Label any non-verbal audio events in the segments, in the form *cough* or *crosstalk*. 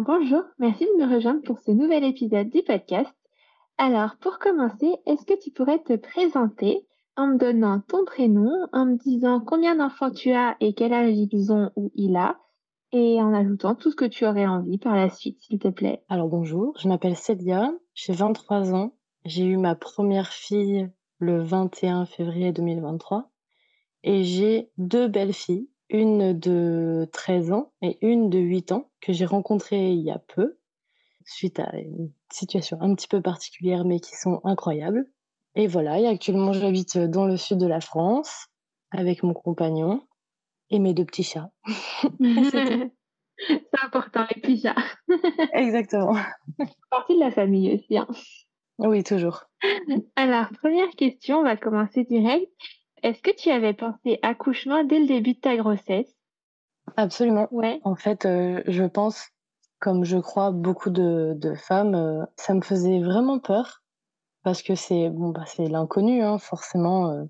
Bonjour, merci de me rejoindre pour ce nouvel épisode du podcast. Alors pour commencer, est-ce que tu pourrais te présenter en me donnant ton prénom, en me disant combien d'enfants tu as et quel âge ils ont ou il a, et en ajoutant tout ce que tu aurais envie par la suite, s'il te plaît? Alors bonjour, je m'appelle Célia, j'ai 23 ans, j'ai eu ma première fille le 21 février 2023 et j'ai deux belles filles une de 13 ans et une de 8 ans que j'ai rencontrées il y a peu, suite à une situation un petit peu particulière mais qui sont incroyables. Et voilà, et actuellement j'habite dans le sud de la France avec mon compagnon et mes deux petits chats. *laughs* *laughs* C'est important, les petits chats. *laughs* Exactement. Partie de la famille aussi. Hein. Oui, toujours. Alors, première question, on va commencer direct. Est-ce que tu avais pensé accouchement dès le début de ta grossesse? Absolument. Ouais. En fait, euh, je pense, comme je crois beaucoup de, de femmes, euh, ça me faisait vraiment peur parce que c'est bon, bah, c'est l'inconnu, hein, forcément. euh,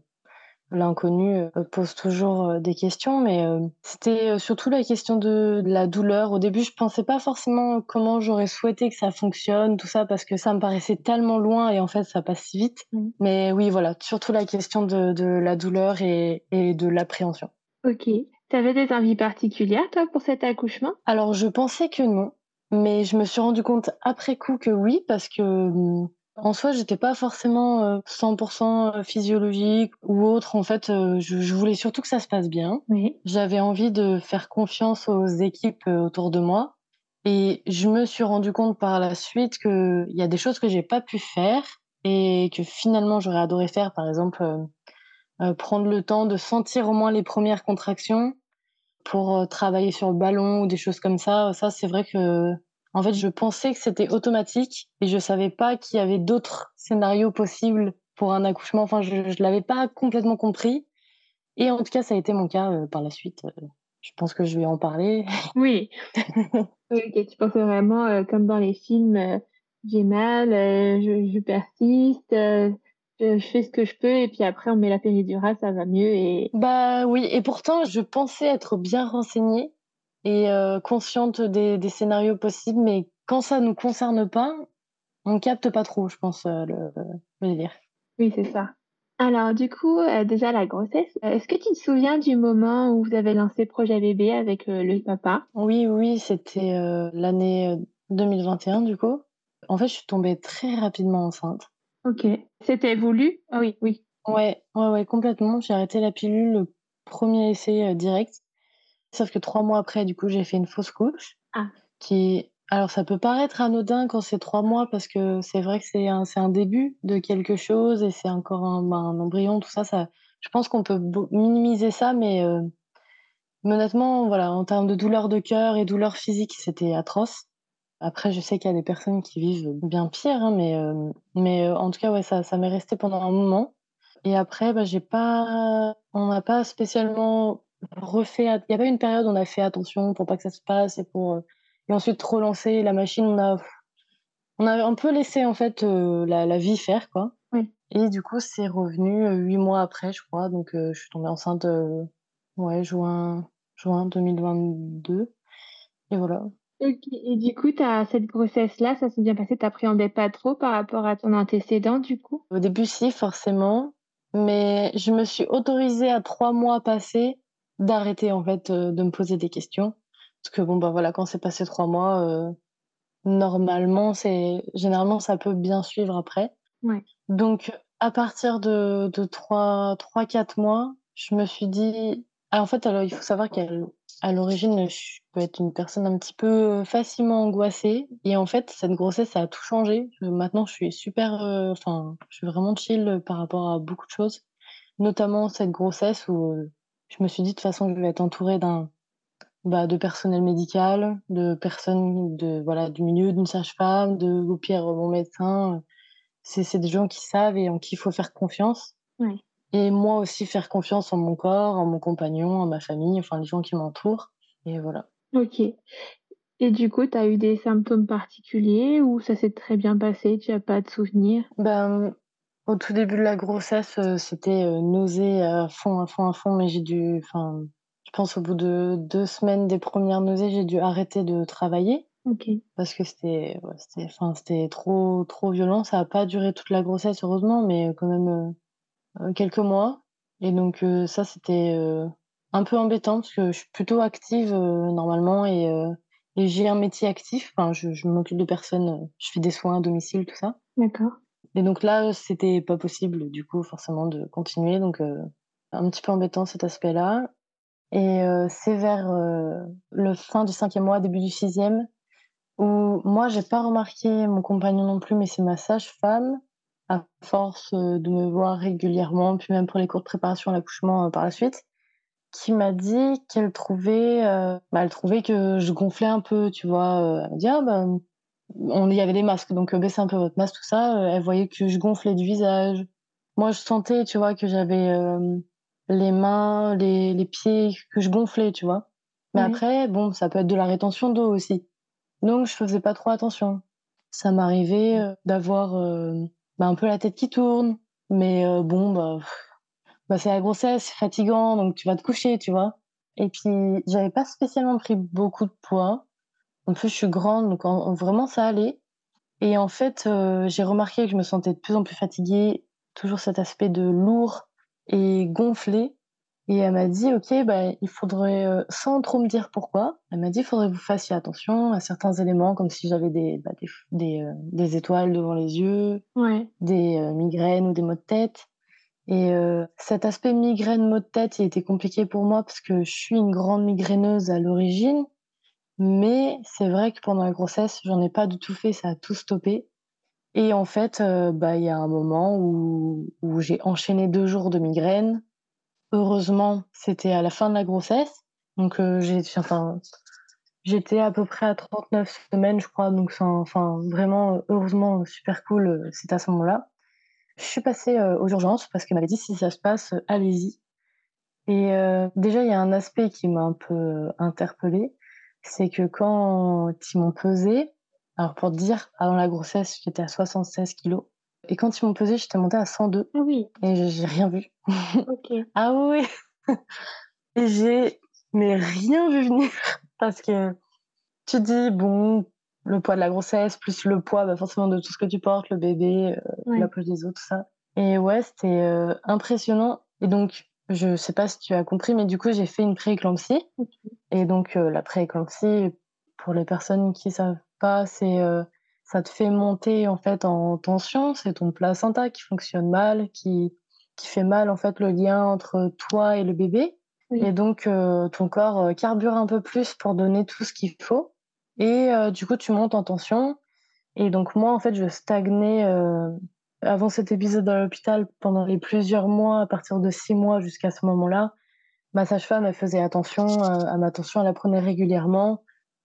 L'inconnu euh, pose toujours euh, des questions, mais euh, c'était surtout la question de, de la douleur. Au début, je pensais pas forcément comment j'aurais souhaité que ça fonctionne, tout ça, parce que ça me paraissait tellement loin et en fait, ça passe si vite. Mm. Mais oui, voilà, surtout la question de, de la douleur et, et de l'appréhension. Ok. Tu avais des envies particulières, toi, pour cet accouchement? Alors, je pensais que non, mais je me suis rendu compte après coup que oui, parce que hum, en soi, j'étais pas forcément euh, 100% physiologique ou autre. En fait, euh, je, voulais surtout que ça se passe bien. Oui. J'avais envie de faire confiance aux équipes euh, autour de moi. Et je me suis rendu compte par la suite qu'il y a des choses que j'ai pas pu faire et que finalement j'aurais adoré faire. Par exemple, euh, euh, prendre le temps de sentir au moins les premières contractions pour euh, travailler sur le ballon ou des choses comme ça. Ça, c'est vrai que, en fait, je pensais que c'était automatique et je savais pas qu'il y avait d'autres scénarios possibles pour un accouchement. Enfin, je, je l'avais pas complètement compris. Et en tout cas, ça a été mon cas euh, par la suite. Euh, je pense que je vais en parler. *laughs* Oui. *laughs* ok, tu pensais vraiment euh, comme dans les films, j'ai mal, je, je persiste, je, je fais ce que je peux et puis après on met la péridurale, ça va mieux et Bah oui, et pourtant, je pensais être bien renseignée et euh, consciente des, des scénarios possibles, mais quand ça nous concerne pas, on capte pas trop, je pense, euh, le, le délire. oui, c'est ça. Alors du coup, euh, déjà la grossesse, euh, est-ce que tu te souviens du moment où vous avez lancé Projet Bébé avec le papa? Oui, oui, c'était l'année euh, 2021 du coup. En fait, je suis tombée très rapidement enceinte. Ok. C'était voulu? Ah oui, oui. Ouais, ouais, ouais, complètement. J'ai arrêté la pilule le premier essai direct. Sauf que trois mois après, du coup, j'ai fait une fausse couche. Ah. Qui, alors, ça peut paraître anodin quand c'est trois mois parce que c'est vrai que c'est un, c'est un début de quelque chose et c'est encore un, un embryon, tout ça, ça. Je pense qu'on peut minimiser ça, mais, euh, mais honnêtement, voilà, en termes de douleur de cœur et douleur physique, c'était atroce. Après, je sais qu'il y a des personnes qui vivent bien pire, hein, mais, euh, mais euh, en tout cas, ouais, ça, ça m'est resté pendant un moment. Et après, bah, j'ai pas, on n'a pas spécialement refait, il n'y a pas une période où on a fait attention pour pas que ça se passe et pour, euh, et ensuite relancer la machine. On a, on a un peu laissé, en fait, euh, la, la vie faire, quoi. Oui. Et du coup, c'est revenu euh, huit mois après, je crois. Donc, euh, je suis tombée enceinte, euh, ouais, juin, juin 2022. Et voilà. Et du coup, t'as cette grossesse-là, ça s'est bien passé, t'appréhendais pas trop par rapport à ton antécédent, du coup? Au début, si, forcément. Mais je me suis autorisée à trois mois passés d'arrêter, en fait, euh, de me poser des questions. Parce que, bon, bah voilà, quand c'est passé trois mois, euh, normalement, c'est, généralement, ça peut bien suivre après. Ouais. Donc, à partir de, de trois, trois, quatre mois, je me suis dit, ah, en fait, alors, il faut savoir qu'à l'origine, je peux être une personne un petit peu facilement angoissée. Et en fait, cette grossesse, ça a tout changé. Maintenant, je suis super, euh, enfin, je suis vraiment chill par rapport à beaucoup de choses. Notamment cette grossesse où euh, je me suis dit, de toute façon, je vais être entourée d'un, bah, de personnel médical, de personnes de voilà, du milieu, d'une sage-femme, de au pire, mon médecin, c'est c'est des gens qui savent et en qui il faut faire confiance. Et moi aussi faire confiance en mon corps, en mon compagnon, en ma famille, enfin les gens qui m'entourent. Et voilà. OK. Et du coup, tu as eu des symptômes particuliers ou ça s'est très bien passé, tu as pas de souvenir? Ben, au tout début de la grossesse, heu, c'était, heu, nausées à fond, à fond, à fond, mais j'ai dû enfin, je pense au bout de 2 semaines des premières nausées, j'ai dû arrêter de travailler parce que c'était ouais, c'était enfin, c'était trop trop violent. Ça a pas duré toute la grossesse heureusement, mais quand même, quelques mois et donc ça c'était, un peu embêtant parce que je suis plutôt active, normalement et j'ai un métier actif. Enfin, je je m'occupe de personnes, je fais des soins à domicile, tout ça D'accord. Et donc là, c'était pas possible du coup forcément de continuer donc heu, un petit peu embêtant cet aspect-là et heu, c'est vers, heu, le fin du 5e mois, début du 6e où moi j'ai pas remarqué, mon compagnon non plus, mais c'est ma sage-femme, à force, heu, de me voir régulièrement, puis même pour les cours de préparation à l'accouchement, par la suite, qui m'a dit qu'elle trouvait, bah, elle trouvait que je gonflais un peu, tu vois? Elle m'a dit: «Ah bah, on» il y avait des masques, donc heu: «Baissez un peu votre masque», tout ça, heu, elle voyait que je gonflais du visage. Moi, je sentais, tu vois, que j'avais, hem, les mains, les les pieds, que je gonflais, tu vois? Mais Ouais. après, bon, ça peut être de la rétention d'eau aussi, donc je faisais pas trop attention. Ça m'arrivait, heu, d'avoir, bah, un peu la tête qui tourne, mais bon, bah bah, c'est la grossesse, c'est fatigant, donc tu vas te coucher, tu vois? Et puis, j'avais pas spécialement pris beaucoup de poids. En plus, je suis grande, donc en vraiment ça allait. Et en fait, heu, j'ai remarqué que je me sentais de plus en plus fatiguée, toujours cet aspect de lourd et gonflé. Et elle m'a dit: «OK, bah, il faudrait, heu» sans trop me dire pourquoi, elle m'a dit: «Il faudrait que vous fassiez attention à certains éléments», comme si j'avais des, bah, des f des, étoiles devant les yeux, Ouais. des, migraines ou des maux de tête. Et cet aspect migraine, maux de tête, il était compliqué pour moi parce que je suis une grande migraineuse à l'origine, mais c'est vrai que pendant la grossesse, j'en ai pas du tout fait, ça a tout stoppé. Et en fait, heu, bah, il y a un moment où j'ai enchaîné 2 jours de migraine. Heureusement, c'était à la fin de la grossesse, donc enfin, j'étais à peu près à 39 semaines, je crois, donc c'est enfin, vraiment, heureusement, super cool, heu, c'était à ce moment-là. Je suis passée, aux urgences parce qu'elle m'avait dit: «Si ça se passe, allez-y» et déjà, il y a un aspect qui m'a un peu interpellée, c'est que quand ils m'ont pesée alors pour te dire, avant la grossesse, j'étais à 76 kilogrammes et quand ils m'ont pesée, j'étais montée à 102 Ah oui. et j'ai rien vu. *laughs* OK. Ah oui, et j'ai mais rien vu venir. Parce que tu dis: «Bon, le poids de la grossesse plus le poids, bah, forcément de tout ce que tu portes, le bébé, heu, la poche des os, tout ça» et ouais, c'était, heu, impressionnant. Et donc je sais pas si tu as compris, mais du coup, j'ai fait une pré-éclampsie OK. et donc heu, la pré-éclampsie, pour les personnes qui savent pas, c'est, heu, ça te fait monter, en fait, en tension. C'est ton placenta qui fonctionne mal, qui qui fait mal, en fait, le lien entre toi et le bébé Oui. et donc heu, ton corps, heu, carbure un peu plus pour donner tout ce qu'il faut et du coup, tu montes en tension et donc moi, en fait, je stagnais, avant cet épisode à l'hôpital, pendant les plusieurs mois, à partir de 6 mois jusqu'à ce moment-là. Ma sage-femme, elle faisait attention, heu, à ma tension, elle la prenait régulièrement.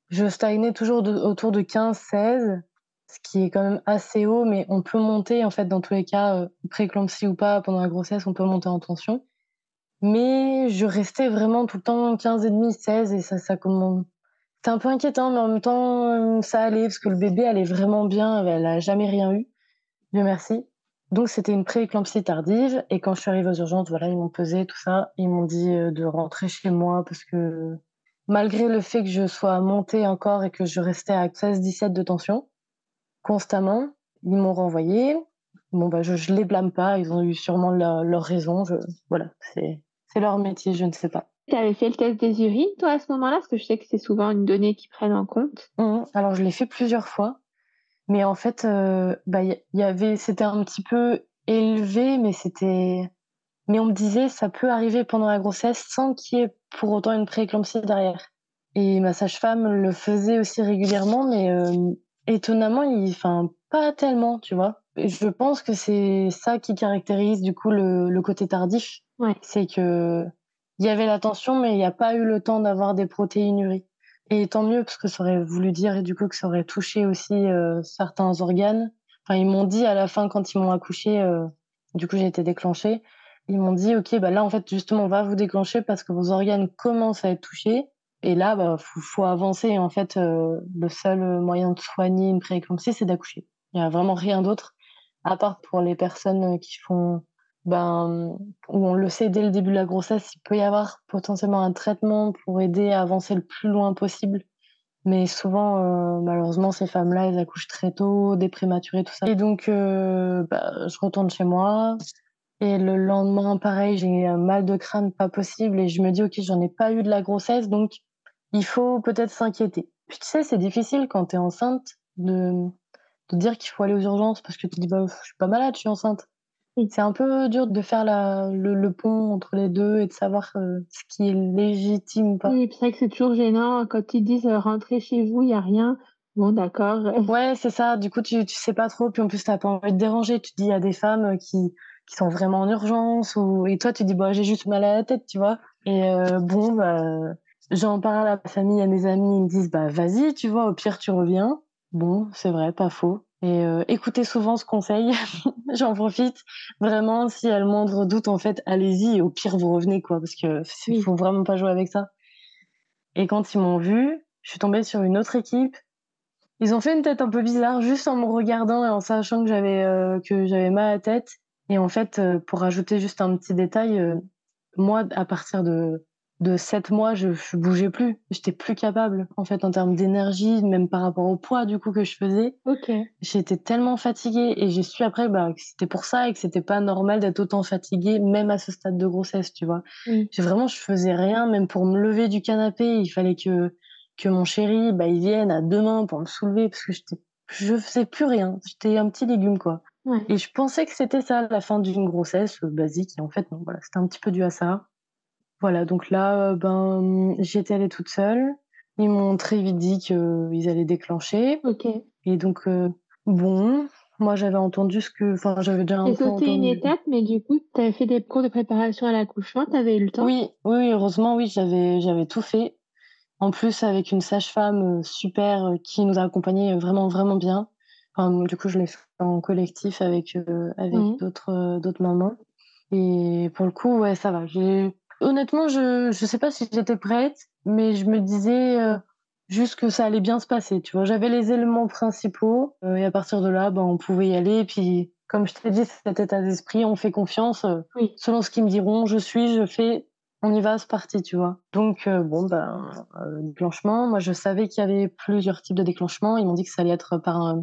Je stagnais toujours autour de 15-16, ce qui est quand même assez haut, mais on peut monter, en fait, dans tous les cas, heu, pré-éclampsie ou pas, pendant la grossesse, on peut monter en tension. Mais je restais vraiment tout le temps 15,5-16 et ça ça commen c'était un peu inquiétant, mais en même temps, heu, ça allait parce que le bébé allait vraiment bien, elle a jamais rien eu, Dieu merci. Donc c'était une pré-éclampsie tardive et quand je suis arrivée aux urgences, voilà, ils m'ont pesée, tout ça. Ils m'ont dit, heu, de rentrer chez moi parce que malgré le fait que je sois montée encore et que je restais à 16-17 de tension, constamment, ils m'ont renvoyée. Bon, bah, je je les blâme pas, ils ont eu sûrement leur je voilà, c'est c'est leur métier, je ne sais pas. Tu avais fait le test des urines, toi, à ce moment-là? Parce que je sais que c'est souvent une donnée qu'ils prennent en compte. Mmh mh. Alors je l'ai fait plusieurs fois, mais en fait, heu, bah, il y avait c'était un petit peu élevé, mais c'était mais on me disait: «Ça peut arriver pendant la grossesse sans qu'il y ait pour autant une pré-éclampsie derrière» et ma sage-femme le faisait aussi régulièrement, mais hem, étonnamment, il enfin, pas tellement, tu vois? Et je pense que c'est ça qui caractérise du coup le le côté tardif. Ouais. C'est qu'il il y avait la tension, mais il n'y a pas eu le temps d'avoir des protéinuries. Et tant mieux, parce que ça aurait voulu dire, et du coup, que ça aurait touché aussi euh, certains organes. Enfin, ils m'ont dit à la fin, quand ils m'ont accouché, euh, du coup, j'ai été déclenchée. Ils m'ont dit, OK, bah là, en fait, justement, on va vous déclencher parce que vos organes commencent à être touchés. Et là, bah, faut, faut avancer. En fait, euh, le seul moyen de soigner une prééclampsie, c'est d'accoucher. Il n'y a vraiment rien d'autre, à part pour les personnes qui font ben, où on le sait dès le début de la grossesse, il peut y avoir potentiellement un traitement pour aider à avancer le plus loin possible. Mais souvent, euh, malheureusement, ces femmes-là, elles accouchent très tôt, des prématurés, tout ça. Et donc, euh, bah, je retourne chez moi. Et le lendemain, pareil, j'ai un mal de crâne pas possible. Et je me dis, OK, j'en ai pas eu de la grossesse, donc il faut peut-être s'inquiéter. Tu sais, c'est difficile quand tu es enceinte de, de dire qu'il faut aller aux urgences parce que tu dis, bah, je suis pas malade, je suis enceinte. C'est un peu dur de faire la, le, pont entre les deux et de savoir euh, ce qui est légitime ou pas. Oui, c'est vrai que c'est toujours gênant quand ils disent euh, rentrer chez vous, il n'y a rien. Bon, d'accord. *laughs* Ouais, c'est ça. Du coup, tu, tu sais pas trop. Puis en plus, tu n'as pas envie de déranger. Tu te dis, il y a des femmes qui, qui sont vraiment en urgence. Ou... Et toi, tu dis, bah, j'ai juste mal à la tête, tu vois. Et euh, bon, bah, j'en parle à ma famille, à mes amis. Ils me disent, bah, vas-y, tu vois, au pire, tu reviens. Bon, c'est vrai, pas faux. Et euh, écoutez souvent ce conseil, *laughs* j'en profite. Vraiment, si elle moindre doute, en fait, allez-y. Au pire, vous revenez, quoi, parce que il faut vraiment pas jouer avec ça. Et quand ils m'ont vu, je suis tombée sur une autre équipe. Ils ont fait une tête un peu bizarre, juste en me regardant et en sachant que j'avais euh, que j'avais mal à la tête. Et en fait, euh, pour ajouter juste un petit détail, moi, à partir de de sept mois, je, je bougeais plus. J'étais plus capable, en fait, en termes d'énergie, même par rapport au poids, du coup, que je faisais. Ok. J'étais tellement fatiguée et j'ai su après bah, que c'était pour ça et que c'était pas normal d'être autant fatiguée, même à ce stade de grossesse, tu vois. Vraiment, je faisais rien, même pour me lever du canapé, il fallait que, que mon chéri, bah, il vienne à deux mains pour me soulever parce que j'étais, je faisais plus rien. J'étais un petit légume, quoi. Et je pensais que c'était ça, la fin d'une grossesse euh, basique. Et en fait, non, voilà, c'était un petit peu dû à ça. Voilà, donc là, euh, ben, j'étais allée toute seule. Ils m'ont très vite dit qu'ils allaient déclencher. Ok. Et donc, euh, bon, moi j'avais entendu ce que. Enfin, j'avais déjà un peu sauté une étape, mais du coup, tu avais fait des cours de préparation à l'accouchement, tu avais eu le temps Oui, oui, heureusement, oui, j'avais, tout fait. En plus, avec une sage-femme euh, super qui nous a accompagnés vraiment, vraiment bien. Enfin, du coup, je l'ai fait en collectif avec, avec mmh. d'autres, mamans. Et pour le coup, ouais, ça va. J'ai honnêtement, je ne sais pas si j'étais prête, mais je me disais euh, juste que ça allait bien se passer. Tu vois, j'avais les éléments principaux euh, et à partir de là, ben, on pouvait y aller. Et puis, comme je t'ai dit, cet état d'esprit, on fait confiance. Euh, selon ce qu'ils me diront, je suis, je fais, on y va, c'est parti, tu vois. Donc, bon, ben, déclenchement. Moi, je savais qu'il y avait plusieurs types de déclenchement. Ils m'ont dit que ça allait être par,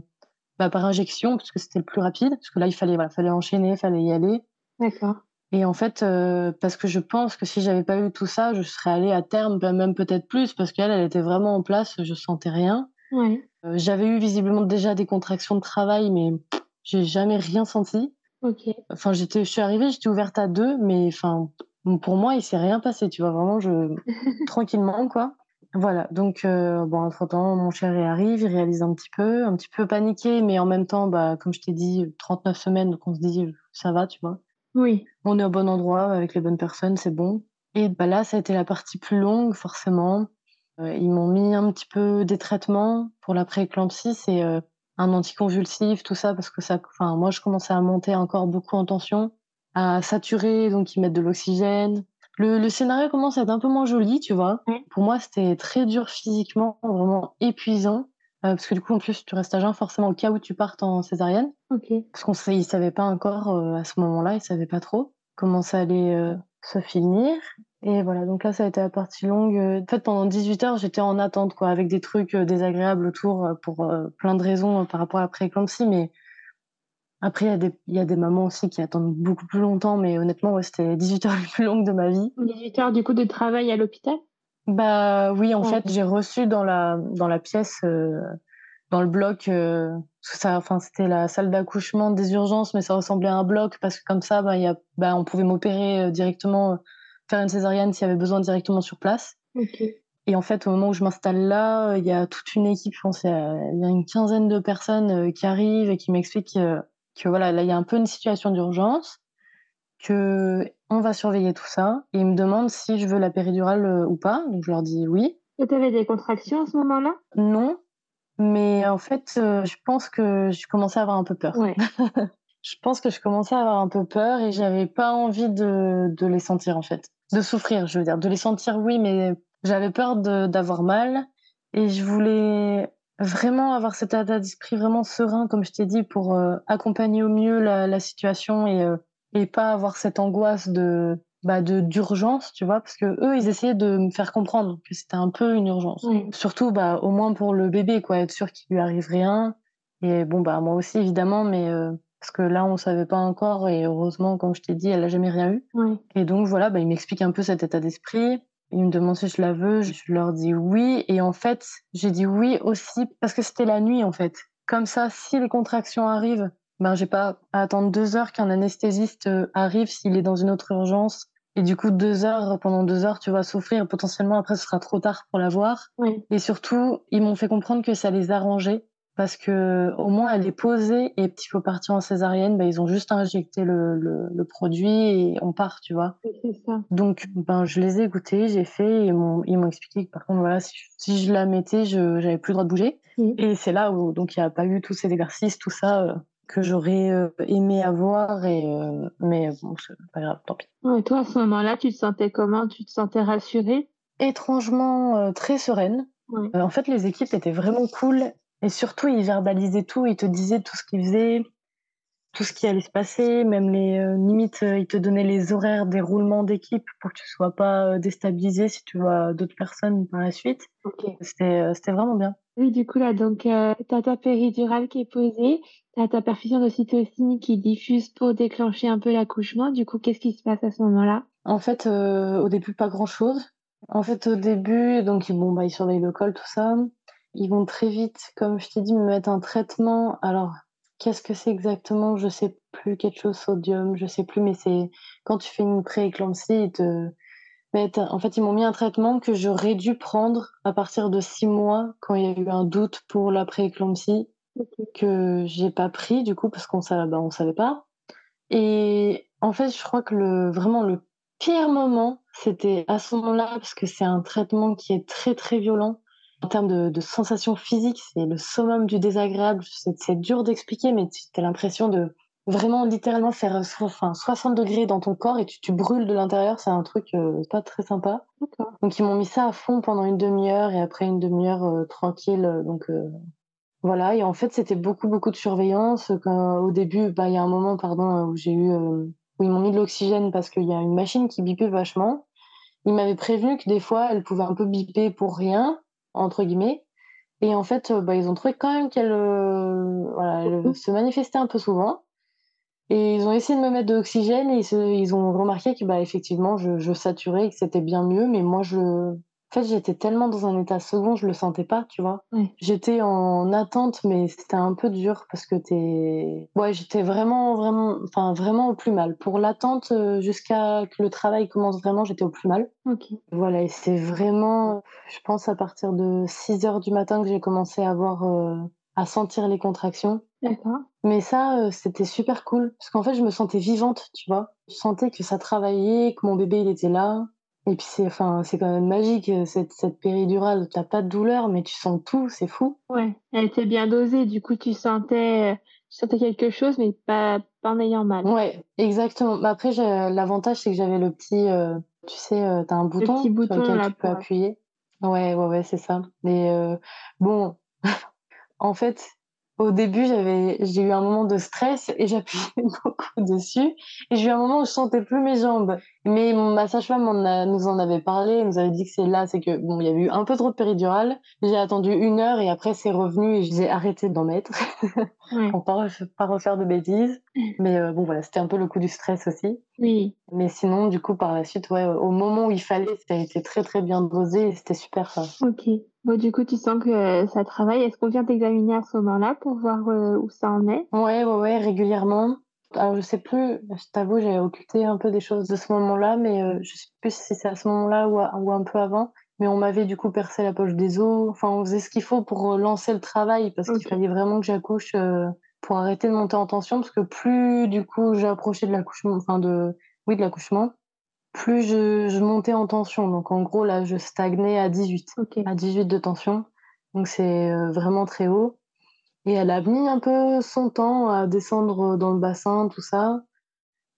bah, par injection, puisque c'était le plus rapide. Parce que là, il fallait, voilà, fallait enchaîner, il fallait y aller. D'accord. Et en fait, euh, parce que je pense que si j'avais pas eu tout ça, je serais allée à terme, ben, même peut-être plus, parce qu'elle, elle était vraiment en place, je sentais rien. Ouais. Euh, j'avais eu visiblement déjà des contractions de travail, mais j'ai jamais rien senti. Ok. Enfin, j'étais, je suis arrivée, j'étais ouverte à deux, mais enfin, pour moi, il s'est rien passé, tu vois, vraiment, je *laughs* tranquillement, quoi. Voilà, donc euh, bon, entre temps, mon chéri arrive, il réalise un petit peu, un petit peu paniqué, mais en même temps, bah, comme je t'ai dit, 39 semaines, donc on se dit, ça va, tu vois. Oui. On est au bon endroit avec les bonnes personnes, c'est bon. Et bah là, ça a été la partie plus longue, forcément. Euh, ils m'ont mis un petit peu des traitements pour la prééclampsie, c'est euh, un anticonvulsif, tout ça, parce que ça, enfin, moi, je commençais à monter encore beaucoup en tension, à saturer, donc ils mettent de l'oxygène. Le, le, scénario commence à être un peu moins joli, tu vois. Pour moi, c'était très dur physiquement, vraiment épuisant. Euh, parce que du coup, en plus, tu restes à jeun forcément au cas où tu partes en césarienne. Parce qu'on ne savait pas encore euh, à ce moment-là, ils savaient pas trop comment ça allait euh, se finir. Et voilà, donc là, ça a été la partie longue. En fait, pendant 18 heures, j'étais en attente, quoi, avec des trucs désagréables autour pour plein de raisons par rapport à la prééclampsie. Mais après, il y, a des, y a des mamans aussi qui attendent beaucoup plus longtemps. Mais honnêtement, ouais, c'était 18 heures les *laughs* plus longues de ma vie. 18 heures, du coup, de travail à l'hôpital? Bah oui, en fait, j'ai reçu dans la dans la pièce, euh, dans le bloc, euh, ça, enfin c'était la salle d'accouchement des urgences, mais ça ressemblait à un bloc parce que comme ça, bah, y a, bah on pouvait m'opérer euh, directement, faire une césarienne s'il y avait besoin directement sur place. Et en fait, au moment où je m'installe là, il y a toute une équipe, je pense, il y, a une quinzaine de personnes qui arrivent et qui m'expliquent que, que voilà, là il y a un peu une situation d'urgence, que on va surveiller tout ça. Et ils me demandent si je veux la péridurale ou pas. Donc je leur dis oui. Et tu avais des contractions à ce moment-là? Non, mais en fait, je pense que je commençais à avoir un peu peur. Ouais. *laughs* je pense que je commençais à avoir un peu peur et j'avais pas envie de, de les sentir en fait, de souffrir, je veux dire, de les sentir oui, mais j'avais peur d'avoir mal et je voulais vraiment avoir cet état d'esprit vraiment serein, comme je t'ai dit, pour euh, accompagner au mieux la, la situation et, euh, et pas avoir cette angoisse de bah de d'urgence, tu vois, parce que eux ils essayaient de me faire comprendre que c'était un peu une urgence. Surtout bah au moins pour le bébé quoi, être sûr qu'il lui arrive rien. Et bon bah moi aussi évidemment, mais euh, parce que là on savait pas encore et heureusement comme je t'ai dit elle a jamais rien eu. Et donc voilà bah, il m'explique un peu cet état d'esprit. Il me demande si je la veux. Je leur dis oui. Et en fait j'ai dit oui aussi parce que c'était la nuit en fait. Comme ça si les contractions arrivent ben j'ai pas à attendre deux heures qu'un anesthésiste euh, arrive s'il est dans une autre urgence et du coup deux heures pendant deux heures tu vas souffrir potentiellement après ce sera trop tard pour la voir et surtout ils m'ont fait comprendre que ça les arrangeait parce que au moins elle est posée et petit faut partir en césarienne, ben, ils ont juste injecté le, le, le, produit et on part, tu vois. Ça. Donc ben je les ai écoutés, j'ai fait, ils m'ont ils m'ont expliqué que par contre voilà si, si je la mettais, je j'avais plus le droit de bouger. Et c'est là où donc il n'y a pas eu tous ces exercices, tout ça. Euh, que j'aurais euh, aimé avoir et euh, mais bon c'est pas grave tant pis. et toi à ce moment-là tu te sentais comment? Tu te sentais rassurée? Étrangement très sereine. en fait les équipes étaient vraiment cool et surtout, il verbalisait tout, il te disait tout ce qu'il faisait, tout ce qui allait se passer, même les euh, limites, euh, il te donnait les horaires des roulements d'équipe pour que tu sois pas euh, déstabilisé si tu vois d'autres personnes par la suite. C'était c'était vraiment bien. Oui, du coup là, donc tu as ta péridurale qui est posée, tu as ta perfusion d'ocytocine qui diffuse pour déclencher un peu l'accouchement. Du coup, qu'est-ce qui se passe à ce moment-là? En fait, au début, pas grand-chose. En fait, au début, donc bon, bah, ils surveillent le col, tout ça. Ils vont très vite, comme je t'ai dit, me mettre un traitement. Alors, qu'est-ce que c'est exactement? Je sais plus. Quelque chose sodium, je sais plus. Mais c'est quand tu fais une prééclampsie, ils te mettent. En fait, ils m'ont mis un traitement que j'aurais dû prendre à partir de six mois, quand il y a eu un doute pour la prééclampsie, que j'ai pas pris du coup parce qu'on savait, bah, on savait pas. Et en fait, je crois que le vraiment le pire moment, c'était à ce moment-là parce que c'est un traitement qui est très très violent en termes de, de sensations physiques, c'est le summum du désagréable. C'est dur d'expliquer, mais tu as l'impression de vraiment littéralement faire enfin, 60 degrés dans ton corps et tu, tu brûles de l'intérieur. C'est un truc euh, pas très sympa. Donc ils m'ont mis ça à fond pendant une demi-heure et après une demi-heure euh, tranquille. Euh, donc voilà. Et en fait, c'était beaucoup beaucoup de surveillance. Quand, au début, bah il y a un moment, pardon, où j'ai eu où ils m'ont mis de l'oxygène parce qu'il y a une machine qui bipait vachement. Ils m'avaient prévenu que des fois, elle pouvait un peu biper pour rien entre guillemets. Et en fait, euh, bah, ils ont trouvé quand même qu'elle euh, voilà, elle se manifestait un peu souvent. Et ils ont essayé de me mettre de l'oxygène et ils, ils, ont remarqué que bah, effectivement, je, je saturais et que c'était bien mieux. Mais moi, je, en fait, j'étais tellement dans un état second, je le sentais pas, tu vois. J'étais en attente, mais c'était un peu dur parce que t'es. Ouais, j'étais vraiment, vraiment, enfin, vraiment au plus mal. Pour l'attente, euh, jusqu'à que le travail commence vraiment, j'étais au plus mal. Ok. Voilà, et c'est vraiment, je pense, à partir de 6 heures du matin que j'ai commencé à avoir, euh, à sentir les contractions. D'accord. Mais ça, euh, c'était super cool parce qu'en fait, je me sentais vivante, tu vois. Je sentais que ça travaillait, que mon bébé, il était là. Et puis c'est enfin c'est quand même magique euh, cette cette péridurale, t'as pas de douleur mais tu sens tout, c'est fou. Ouais, elle était bien dosée, du coup tu sentais tu sentais quelque chose mais pas pas en ayant mal. Ouais, exactement. Bah, après l'avantage c'est que j'avais le petit euh, tu sais euh, t'as un bouton, petit bouton sur lequel là, tu peux appuyer. Ouais, ouais ouais, c'est ça. Mais euh, bon *laughs* en fait, au début, j'avais, j'ai eu un moment de stress et j'appuyais *laughs* beaucoup dessus. Et j'ai eu un moment où je sentais plus mes jambes. Mais ma sage-femme nous en avait parlé, nous avait dit que c'est là, c'est que bon, il y avait eu un peu trop de péridurale. J'ai attendu une heure et après c'est revenu et j'ai arrêté d'en mettre *laughs* pour pas, pas refaire de bêtises. Mais euh, bon voilà, c'était un peu le coup du stress aussi. Oui. Mais sinon, du coup, par la suite, ouais, au moment où il fallait, ça a été très très bien dosé et c'était super ça. Ok. Bon, du coup, tu sens que ça travaille. Est-ce qu'on vient t'examiner à ce moment-là pour voir euh, où ça en est? Ouais, ouais, ouais, régulièrement. Alors, je sais plus, je t'avoue, j'ai occulté un peu des choses de ce moment-là, mais euh, je sais plus si c'est à ce moment-là ou, ou, un peu avant. Mais on m'avait du coup percé la poche des os. Enfin, on faisait ce qu'il faut pour lancer le travail parce qu'il fallait vraiment que j'accouche euh, pour arrêter de monter en tension parce que plus du coup j'approchais de l'accouchement, enfin de oui de l'accouchement, plus je, montais en tension. Donc en gros, là, je stagnais à 18. À 18 de tension. Donc c'est euh, vraiment très haut. Et elle a mis un peu son temps à descendre dans le bassin, tout ça.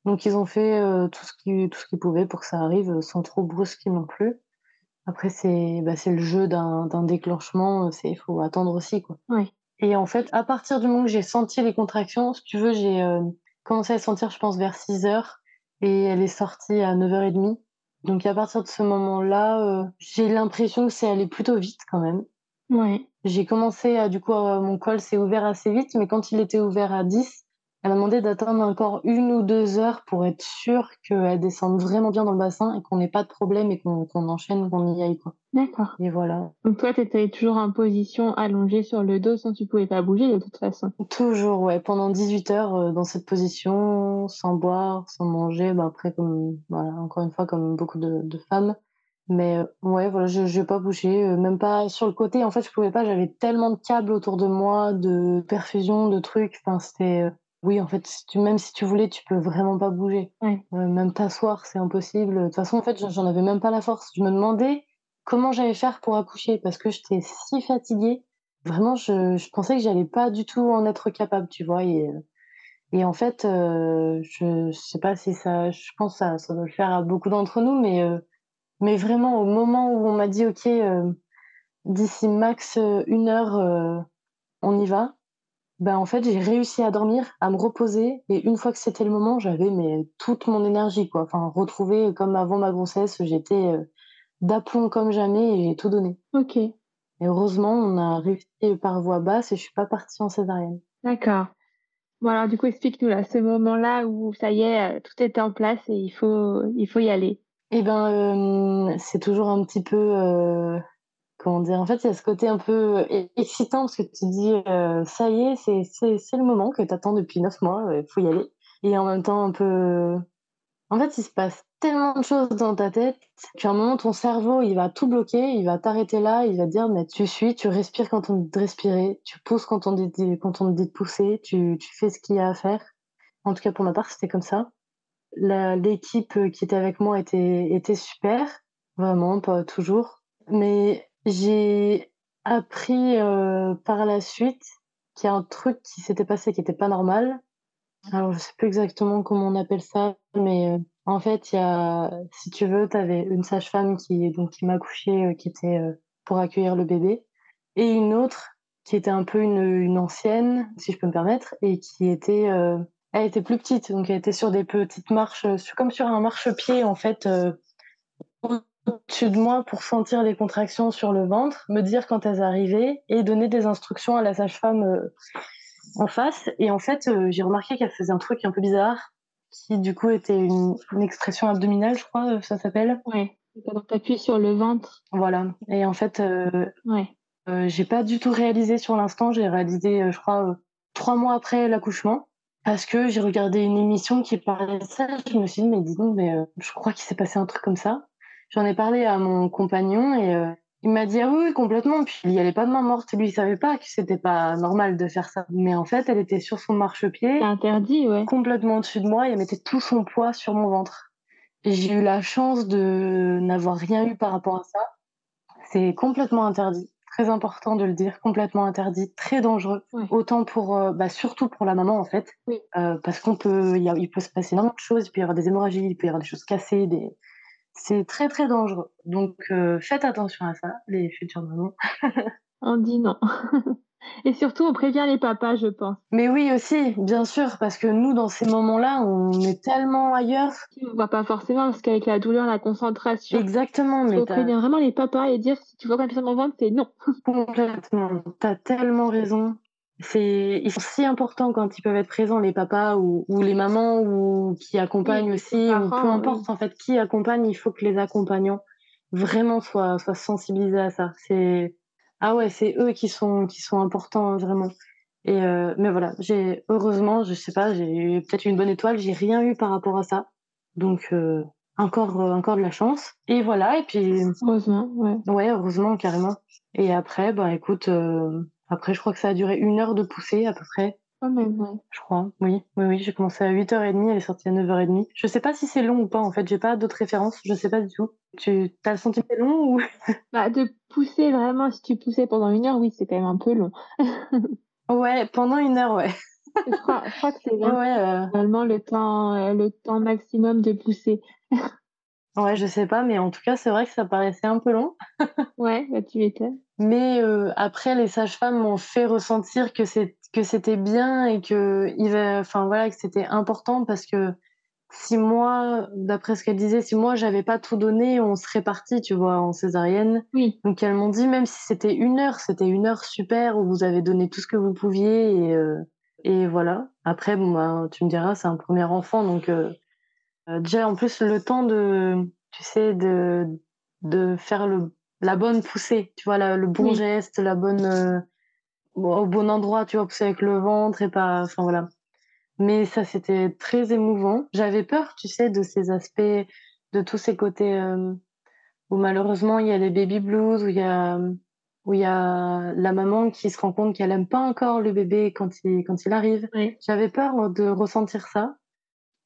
Donc ils ont fait euh, tout ce qu'ils tout ce qu'ils pouvaient pour que ça arrive sans trop brusquer non plus. Après c'est bah, c'est le jeu d'un déclenchement, c'est il faut attendre aussi quoi. Et en fait, à partir du moment où j'ai senti les contractions, si tu veux, j'ai euh, commencé à sentir je pense vers 6 heures et elle est sortie à 9h30. Donc à partir de ce moment-là, euh, j'ai l'impression que c'est allé plutôt vite quand même. Ouais. J'ai commencé à, du coup, mon col s'est ouvert assez vite, mais quand il était ouvert à 10, elle m'a demandé d'attendre encore une ou deux heures pour être sûre qu'elle descende vraiment bien dans le bassin et qu'on n'ait pas de problème et qu'on enchaîne, qu'on y aille. Quoi. D'accord. Et voilà. Donc toi, tu étais toujours en position allongée sur le dos sans tu pouvais pas bouger de toute façon Toujours, ouais. Pendant 18 heures euh, dans cette position, sans boire, sans manger. Bah, après, comme, voilà, encore une fois, comme beaucoup de, de femmes. Mais euh, ouais, voilà, je n'ai pas bougé, euh, même pas sur le côté. En fait, je pouvais pas, j'avais tellement de câbles autour de moi, de perfusion, de trucs. Enfin, c'était oui, en fait, tu, même si tu voulais, tu peux vraiment pas bouger. même t'asseoir, c'est impossible. De toute façon, en fait, j'en avais même pas la force. Je me demandais comment j'allais faire pour accoucher parce que j'étais si fatiguée. Vraiment, je, je pensais que j'allais pas du tout en être capable, tu vois. Et, et en fait, euh, je sais pas si ça, je pense que ça, ça doit le faire à beaucoup d'entre nous, mais, euh, mais vraiment, au moment où on m'a dit, OK, euh, d'ici max une heure, on y va, ben, en fait, j'ai réussi à dormir, à me reposer et une fois que c'était le moment, j'avais mais toute mon énergie quoi. Enfin, retrouvée comme avant ma grossesse, j'étais euh, d'aplomb comme jamais et j'ai tout donné. OK. Et heureusement, on a réussi par voie basse et je suis pas partie en césarienne. D'accord. Bon alors du coup, explique-nous là, ce moment-là où ça y est, euh, tout était en place et il faut il faut y aller. Eh ben, euh, c'est toujours un petit peu comment dire En fait, il y a ce côté un peu euh, excitant parce que tu dis, euh, ça y est, c'est, le moment que tu attends depuis neuf mois, il faut y aller. Et en même temps, un peu. En fait, il se passe tellement de choses dans ta tête qu'à un moment, ton cerveau, il va tout bloquer, il va t'arrêter là, il va dire, mais tu suis, tu respires quand on dit de respirer, tu pousses quand on dit, quand on dit de pousser, tu, tu fais ce qu'il y a à faire. En tout cas, pour ma part, c'était comme ça. L'équipe qui était avec moi était, était super, vraiment, pas toujours. Mais j'ai appris euh, par la suite qu'il y a un truc qui s'était passé qui était pas normal. Alors je sais plus exactement comment on appelle ça, mais euh, en fait il y a, si tu veux, tu avais une sage-femme qui donc qui m'a couché, euh, qui était pour accueillir le bébé, et une autre qui était un peu une, une ancienne, si je peux me permettre, et qui était elle était plus petite, donc elle était sur des petites marches, comme sur un marchepied en fait, au-dessus de moi pour sentir les contractions sur le ventre, me dire quand elles arrivaient et donner des instructions à la sage-femme euh, en face. Et en fait, euh, j'ai remarqué qu'elle faisait un truc un peu bizarre, qui du coup était une, expression abdominale, je crois, euh, ça s'appelle. Ouais. Donc t'appuies sur le ventre. Voilà. Et en fait, ouais. j'ai pas du tout réalisé sur l'instant. J'ai réalisé, je crois, trois mois après l'accouchement. Parce que j'ai regardé une émission qui parlait de ça, je me suis dit, mais dis donc, mais je crois qu'il s'est passé un truc comme ça. J'en ai parlé à mon compagnon et euh, il m'a dit ah oui, complètement. Puis il n'y allait pas de main morte. Lui, il savait pas que c'était pas normal de faire ça. Mais en fait, elle était sur son marchepied. C'est interdit, ouais. Complètement au-dessus de moi et elle mettait tout son poids sur mon ventre. J'ai eu la chance de n'avoir rien eu par rapport à ça. C'est complètement interdit. Très important de le dire, complètement interdit, très dangereux. Autant pour, euh, bah, surtout pour la maman en fait, oui. euh, parce qu'on peut, y a, il peut se passer énormément de choses. Il peut y avoir des hémorragies, il peut y avoir des choses cassées, des, c'est très très dangereux. Donc euh, faites attention à ça, les futurs mamans. *laughs* on dit non. *laughs* Et surtout, on prévient les papas, je pense. Mais oui, aussi, bien sûr, parce que nous, dans ces moments-là, on est tellement ailleurs. On voit pas forcément, parce qu'avec la douleur, la concentration. Exactement, mais. On prévient vraiment les papas et dire si tu vois comme ça mon ventre, c'est non. *laughs* Complètement. T'as tellement raison c'est ils sont si importants quand ils peuvent être présents les papas ou, ou les mamans ou qui accompagnent aussi ou peu importe en fait qui accompagne il faut que les accompagnants vraiment soient soient sensibilisés à ça. C'est ah ouais c'est eux qui sont qui sont importants vraiment. Et euh, mais voilà j'ai heureusement je sais pas j'ai eu peut-être une bonne étoile j'ai rien eu par rapport à ça. Donc euh, encore euh, encore de la chance. Et voilà et puis heureusement ouais. Ouais heureusement carrément. Et après bah écoute après, je crois que ça a duré une heure de poussée à peu près. Quand même, ouais. Je crois, oui. Oui, oui, j'ai commencé à 8h30, elle est sortie à 9h30. Je sais pas si c'est long ou pas, en fait, j'ai pas d'autres références, je sais pas du tout. Tu as le sentiment long ou? *laughs* Bah, de pousser vraiment, si tu poussais pendant une heure, oui, c'est quand même un peu long. *laughs* Ouais, pendant une heure, ouais. Je crois, je crois que c'est vraiment le temps, euh, le temps maximum de pousser. *laughs* Ouais, je sais pas, mais en tout cas, c'est vrai que ça paraissait un peu long. Ouais, bah, tu m'étonnes. Mais euh, après, les sages-femmes m'ont fait ressentir que c'est que c'était bien et que il enfin voilà, que c'était important parce que si moi, d'après ce qu'elle disait, si moi j'avais pas tout donné, on serait parti, tu vois, en césarienne. Oui. Donc elles m'ont dit même si c'était une heure, c'était une heure super où vous avez donné tout ce que vous pouviez et euh, et voilà. Après, bon, bah, tu me diras, c'est un premier enfant, donc euh, euh, déjà en plus le temps de, tu sais, de de faire le la bonne poussée, tu vois, le bon geste, la bonne euh, au bon endroit, tu vois, pousser avec le ventre et pas, enfin voilà. Mais ça c'était très émouvant. J'avais peur, tu sais, de ces aspects, de tous ces côtés où malheureusement il y a les baby blues, où il y a où il y a la maman qui se rend compte qu'elle aime pas encore le bébé quand il, quand il arrive. J'avais peur de ressentir ça.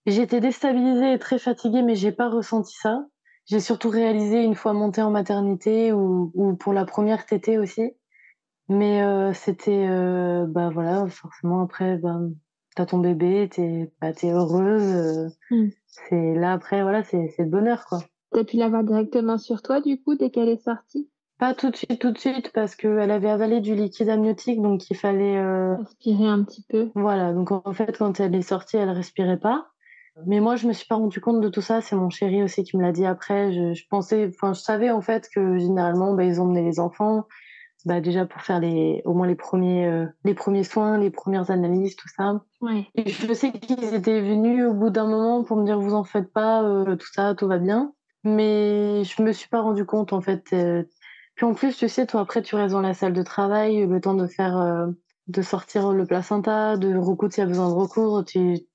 J'étais déstabilisée et très fatiguée, mais j'ai pas ressenti ça. J'ai surtout réalisé une fois montée en maternité ou, ou pour la première tétée aussi. Mais euh, c'était, euh, bah voilà, forcément après, bah, t'as ton bébé, t'es, bah, es heureuse. Euh, mm. C'est là après, voilà, c'est le bonheur quoi. T'as pu l'avoir directement sur toi du coup dès qu'elle est sortie? Pas tout de suite, tout de suite, parce qu'elle avait avalé du liquide amniotique, donc il fallait euh... respirer un petit peu. Voilà, donc en fait, quand elle est sortie, elle respirait pas. Mais moi, je me suis pas rendu compte de tout ça. C'est mon chéri aussi qui me l'a dit après. Je, je pensais, enfin, je savais en fait que généralement, bah, ils emmenaient les enfants, bah, déjà pour faire les, au moins les premiers, euh, les premiers soins, les premières analyses, tout ça. Ouais. Et je sais qu'ils étaient venus au bout d'un moment pour me dire, vous en faites pas, euh, tout ça, tout va bien. Mais je me suis pas rendu compte en fait euh, puis en plus, tu sais, toi, après, tu restes dans la salle de travail, le temps de faire, euh, de sortir le placenta, de recoudre s'il y a besoin de recours.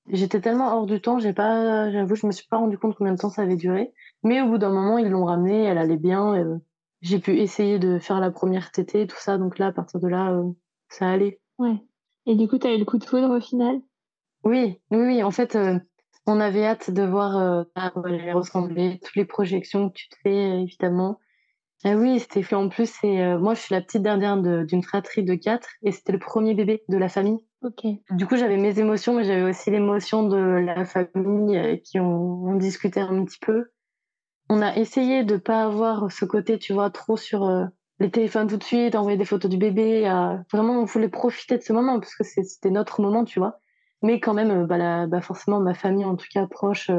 J'étais tellement hors du temps, j'ai pas, j'avoue, je me suis pas rendu compte combien de temps ça avait duré. Mais au bout d'un moment, ils l'ont ramenée, elle allait bien. Euh, j'ai pu essayer de faire la première tétée, tout ça. Donc là, à partir de là, euh, ça allait. Ouais. Et du coup, tu as eu le coup de foudre au final? Oui, oui, oui. En fait, on avait hâte de voir à quoi elle ressembler, toutes les projections que tu te fais, évidemment. Ah oui, c'était fait en plus. C'est euh, moi, je suis la petite dernière d'une fratrie de quatre, et c'était le premier bébé de la famille. Ok. Du coup, j'avais mes émotions, mais j'avais aussi l'émotion de la famille euh, qui ont, ont, discuté un petit peu. On a essayé de pas avoir ce côté, tu vois, trop sur euh, les téléphones tout de suite, envoyer des photos du bébé. Vraiment, on voulait profiter de ce moment parce que c'était notre moment, tu vois. Mais quand même, bah, bah, forcément, ma famille, en tout cas proche,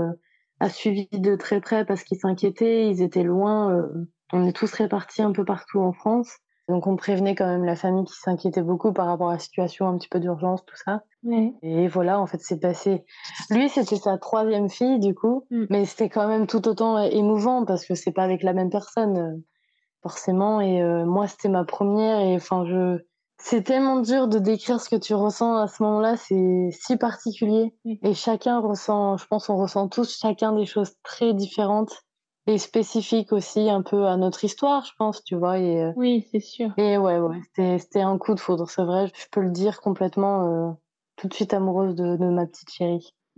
a suivi de très près parce qu'ils s'inquiétaient, ils étaient loin on est tous répartis un peu partout en France. Donc on prévenait quand même la famille qui s'inquiétait beaucoup par rapport à la situation un petit peu d'urgence, tout ça. Et voilà, en fait, c'est passé. Lui, c'était sa troisième fille, du coup, mm. mais c'était quand même tout autant émouvant parce que c'est pas avec la même personne, euh, forcément. Et euh, moi, c'était ma première. Et enfin, je, c'est tellement dur de décrire ce que tu ressens à ce moment-là. C'est si particulier. Et chacun ressent, je pense, on ressent tous chacun des choses très différentes et spécifique aussi un peu à notre histoire, je pense, tu vois. Et, euh, oui, c'est sûr. Et ouais, ouais, c'était un coup de foudre, c'est vrai. Je peux le dire complètement euh, tout de suite amoureuse de, de ma petite chérie. *laughs*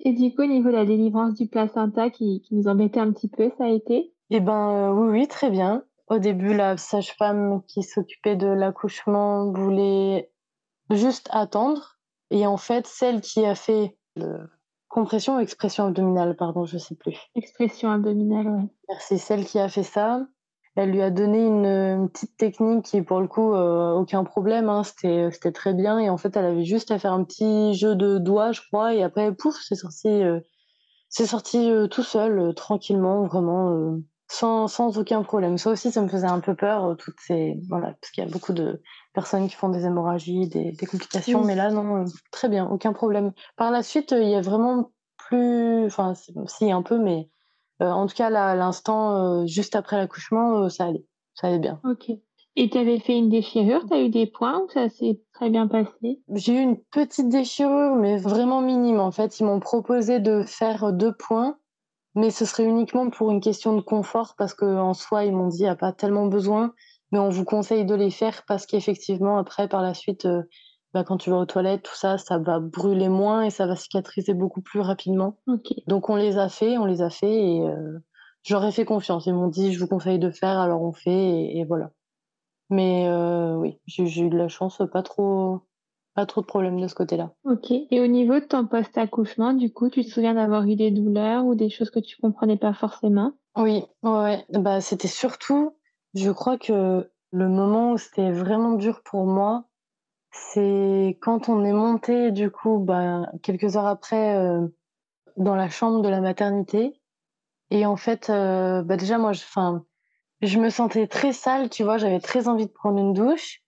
et du coup, au niveau de la délivrance du placenta qui, qui nous embêtait un petit peu, ça a été? Eh ben euh, oui, oui, très bien. Au début, la sage-femme qui s'occupait de l'accouchement voulait juste attendre. Et en fait, celle qui a fait le Compression ou expression abdominale, pardon, je sais plus. Expression abdominale, oui. Merci. Celle qui a fait ça, elle lui a donné une, petite technique qui, pour le coup, euh, aucun problème. Hein, c'était, c'était très bien. Et en fait, elle avait juste à faire un petit jeu de doigts, je crois. Et après, pouf, c'est sorti, euh, c'est sorti euh, tout seul, tranquillement, vraiment, sans, sans aucun problème. Ça aussi, ça me faisait un peu peur, toutes ces, voilà, parce qu'il y a beaucoup de personnes qui font des hémorragies, des, des complications. Mais là, non, très bien, aucun problème. Par la suite, il y a vraiment plus, enfin, si un peu, mais euh, en tout cas, là, à l'instant, euh, juste après l'accouchement, euh, ça allait, ça allait bien. Ok. Et tu avais fait une déchirure, tu as eu des points ou ça s'est très bien passé? J'ai eu une petite déchirure, mais vraiment minime. En fait, ils m'ont proposé de faire deux points, mais ce serait uniquement pour une question de confort parce qu'en soi, ils m'ont dit, il n'y a pas tellement besoin, mais on vous conseille de les faire parce qu'effectivement, après, par la suite, bah, quand tu vas aux toilettes, tout ça, ça va brûler moins et ça va cicatriser beaucoup plus rapidement. Donc on les a fait, on les a fait et heu, j'aurais fait confiance. Ils m'ont dit: «Je vous conseille de faire», alors on fait et et voilà. Mais heu, oui, j'ai eu de la chance, pas trop pas trop de problèmes de ce côté-là. OK et au niveau de ton post-accouchement, du coup, tu te souviens d'avoir eu des douleurs ou des choses que tu comprenais pas forcément? Oui, ouais. Bah, c'était surtout je crois que le moment où c'était vraiment dur pour moi, c'est quand on est monté du coup, bah, quelques heures après, heu, dans la chambre de la maternité et en fait, heu, bah, déjà moi je je me sentais très sale, tu vois? J'avais très envie de prendre une douche.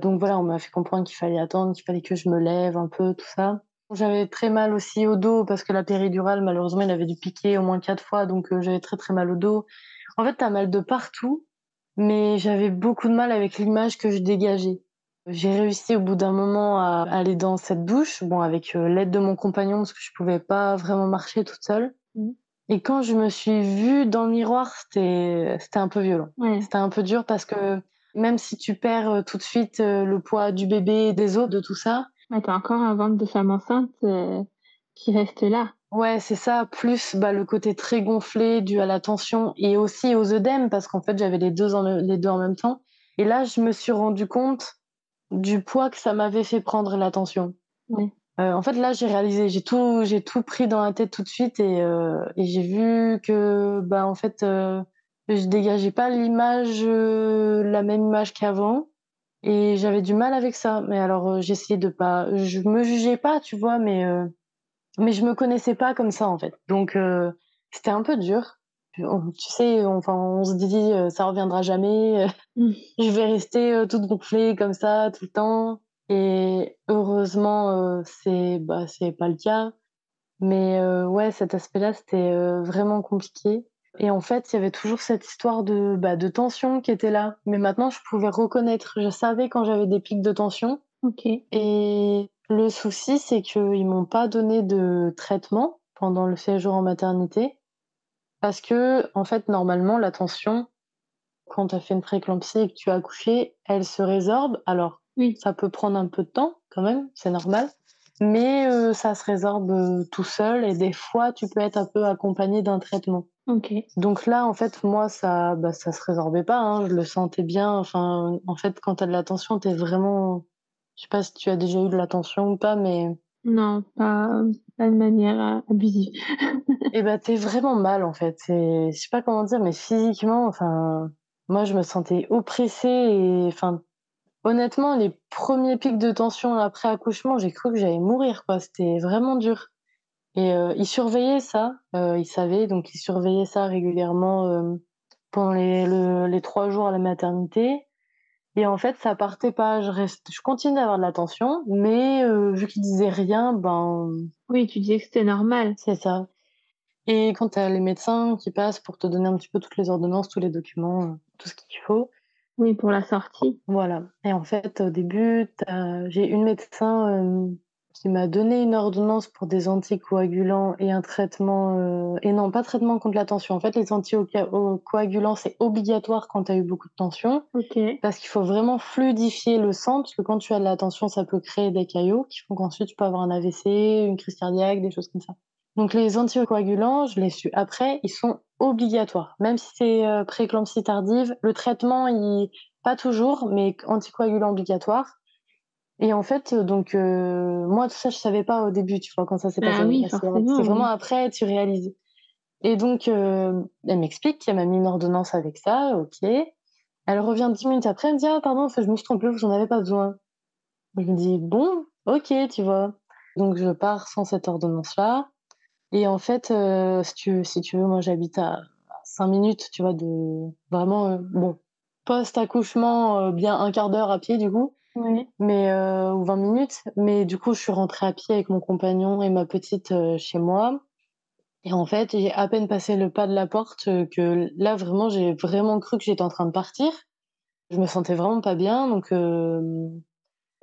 Donc voilà, on m'a fait comprendre qu'il fallait attendre, qu'il fallait que je me lève un peu, tout ça. J'avais très mal aussi au dos parce que la péridurale, malheureusement, il avait dû piquer au moins quatre fois, donc heu, j'avais très, très mal au dos. En fait, tu as mal de partout, mais j'avais beaucoup de mal avec l'image que je dégageais. J'ai réussi au bout d'un moment à aller dans cette douche, bon avec, heu, l'aide de mon compagnon parce que je pouvais pas vraiment marcher toute seule Mmh. et quand je me suis vue dans le miroir, c'était c'était un peu violent. Ouais. C'était un peu dur parce que même si tu perds, heu, tout de suite, heu, le poids du bébé, des os, de tout ça Ouais, tu encore un ventre de femme enceinte, qui reste là. Ouais, c'est ça, plus, bah, le côté très gonflé dû à la tension et aussi aux œdèmes parce qu'en fait, j'avais les 2 en les 2 en même temps et là, je me suis rendu compte du poids que ça m'avait fait prendre la tension. Ouais. Heu, en fait, là, j'ai réalisé, j'ai tout j'ai tout pris dans la tête tout de suite et et j'ai vu que, bah, en fait, heu, je dégageais pas l'image, heu, la même image qu'avant et j'avais du mal avec ça. Mais alors, j'essayais de pas je me jugeais pas, tu vois? Mais mais je me connaissais pas comme ça, en fait. Donc heu, c'était un peu dur. On tu sais, enfin, on se dit, heu: «Ça reviendra jamais, Mmh. *laughs* je vais rester, heu, toute gonflée comme ça tout le temps» et heureusement, heu, c'est bah, c'est pas le cas. Mais ouais, cet aspect-là, c'était, vraiment compliqué et en fait, il y avait toujours cette histoire de, bah, de tension qui était là. Mais maintenant, je pouvais reconnaître. Je savais quand j'avais des pics de tension OK. et le souci, c'est qu'ils m'ont pas donné de traitement pendant le séjour en maternité parce que en fait, normalement, la tension, quand tu as fait une prééclampsie et que tu as accouché, elle se résorbe. Alors, Oui. ça peut prendre un peu de temps quand même, c'est normal, mais heu, ça se résorbe, heu, tout seul et des fois, tu peux être un peu accompagné d'un traitement. OK. Donc là, en fait, moi, ça bah, ça se résorbait pas, hein, je le sentais bien. Enfin, en fait, quand tu as de la tension, tu es vraiment je sais pas si tu as déjà eu de la tension ou pas, mais Non, pas pas de manière, heu, abusive. et bah, tu es vraiment mal, en fait. Je sais pas comment dire, mais physiquement, enfin, moi, je me sentais oppressée et enfin, honnêtement, les premiers pics de tension après accouchement, j'ai cru que j'allais mourir, quoi. C'était vraiment dur et heu, ils surveillaient ça, heu, ils savaient, donc ils surveillaient ça régulièrement, hem, pendant les le les 3 jours à la maternité et en fait, ça partait pas. Je reste je continuais d'avoir de la tension, mais heu, vu qu'ils disaient rien, ben Oui, tu disais que c'était normal. c'est ça et quand tu as les médecins qui passent pour te donner un petit peu toutes les ordonnances, tous les documents, tout ce qu'il faut, Oui, pour la sortie. voilà et en fait, au début, j'ai une médecin, hem, qui m'a donné une ordonnance pour des anticoagulants et un traitement, heu et non, pas traitement contre la tension. En fait, les antioca o coagulants, c'est obligatoire quand tu as eu beaucoup de tension. Parce qu'il faut vraiment fluidifier le sang, parce que quand tu as de la tension, ça peut créer des caillots qui font qu'ensuite tu peux avoir un AVC, une crise cardiaque, des choses comme ça. Donc les anticoagulants, je l'ai su après, ils sont obligatoires. Même si c'est euh, prééclampsie tardive, le traitement, il... pas toujours, mais anticoagulant obligatoire. Et en fait, euh, donc euh, moi tout ça, je savais pas au début, tu vois, quand ça s'est Ah passé. oui, C'est vraiment après, tu réalises. Et donc, euh, elle m'explique qu'elle m'a mis une ordonnance avec ça, ok. Elle revient 10 minutes après, elle me dit: «Ah pardon, je me suis trompée, vous en avez pas besoin». Je me dis: «Bon, OK», tu vois? Donc je pars sans cette ordonnance-là et en fait, si tu si tu veux, moi j'habite à 5 minutes, tu vois, de vraiment, bon, post-accouchement, bien un quart d'heure à pied du coup, Mais heu, ou 20 minutes, mais du coup, je suis rentrée à pied avec mon compagnon et ma petite, heu, chez moi et en fait, j'ai à peine passé le pas de la porte, heu, que là, vraiment, j'ai vraiment cru que j'étais en train de partir. Je me sentais vraiment pas bien donc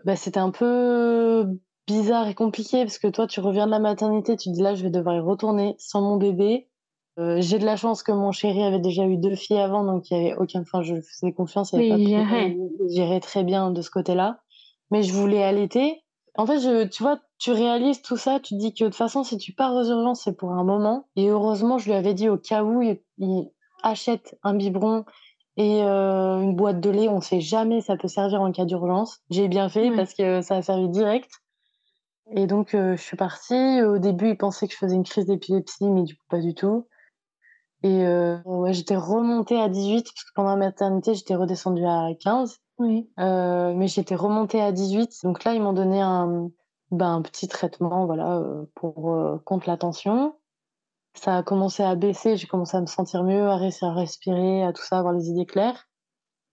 bah, c'était un peu bizarre et compliqué parce que toi, tu reviens de la maternité, tu te dis: «Là, je vais devoir y retourner sans mon bébé». Heu, j'ai de la chance que mon chéri avait déjà eu 2 filles avant, donc il y avait aucun enfin, je faisais confiance, il gérait très bien de ce côté-là. mais je voulais allaiter. En fait, je, tu vois, tu réalises tout ça, tu te dis que de toute façon, si tu pars aux urgences, c'est pour un moment. Et heureusement, je lui avais dit au cas où il, achète un biberon et euh, une boîte de lait, on sait jamais, ça peut servir en cas d'urgence. J'ai bien fait parce que ça a servi direct. Et donc, euh, je suis partie. Au début, il pensait que je faisais une crise d'épilepsie, mais du coup, pas du tout. Et euh, ouais, j'étais remontée à 18, parce que pendant la maternité, j'étais redescendue à 15. Oui. Euh, mais j'étais remontée à 18. Donc là, ils m'ont donné un, ben, un petit traitement voilà, euh, pour, euh, contre la tension. Ça a commencé à baisser, j'ai commencé à me sentir mieux, à réussir à respirer, à tout ça, avoir les idées claires.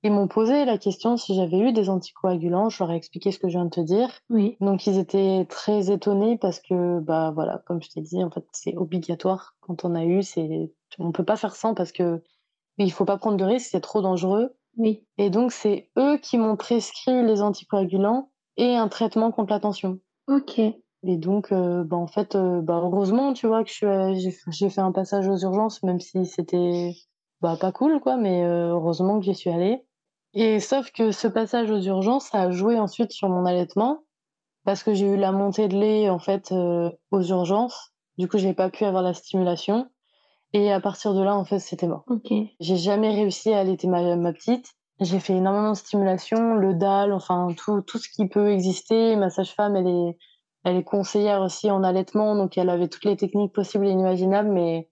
Ils m'ont posé la question si j'avais eu des anticoagulants. Je leur ai expliqué ce que je viens de te dire. Oui. Donc ils étaient très étonnés parce que, bah voilà, comme je t'ai dit, en fait, c'est obligatoire quand on a eu. C'est, on peut pas faire sans parce que il faut pas prendre de risques, c'est trop dangereux. Oui. Et donc, c'est eux qui m'ont prescrit les anticoagulants et un traitement contre la tension. Ok. Et donc, euh, bah, en fait, euh, bah, heureusement, tu vois, que j'ai fait un passage aux urgences, même si c'était bah, pas cool, quoi, mais euh, heureusement que j'y suis allée. Et sauf que ce passage aux urgences, ça a joué ensuite sur mon allaitement, parce que j'ai eu la montée de lait, en fait, aux urgences. Du coup, j'ai pas pu avoir la stimulation. Et à partir de là, en fait, c'était mort. Ok. J'ai jamais réussi à allaiter ma, ma petite. J'ai fait énormément de stimulation, le DAL, enfin tout, tout ce qui peut exister. Ma sage-femme, elle est, elle est conseillère aussi en allaitement, donc elle avait toutes les techniques possibles et inimaginables, mais,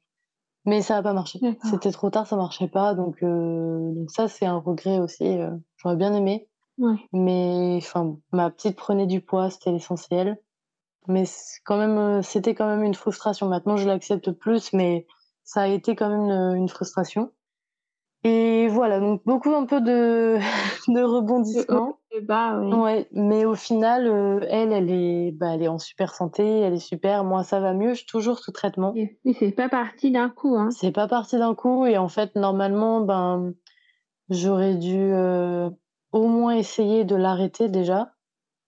mais ça n'a pas marché. C'était trop tard, ça marchait pas. Donc, euh, donc ça, c'est un regret aussi. Euh, J'aurais bien aimé. Ouais. Mais enfin, ma petite prenait du poids, c'était l'essentiel. Mais quand même, euh, c'était quand même une frustration. Maintenant, je l'accepte plus, mais ça a été quand même une, une frustration. Et voilà, donc beaucoup un peu de, *laughs* de rebondissements. Bas. Ouais, mais au final, euh, elle, elle est, bah, elle est en super santé, elle est super. Moi, ça va mieux, je suis toujours sous traitement. Oui, c'est pas parti d'un coup, hein. C'est pas parti d'un coup, et en fait, normalement, ben, j'aurais dû euh, au moins essayer de l'arrêter déjà.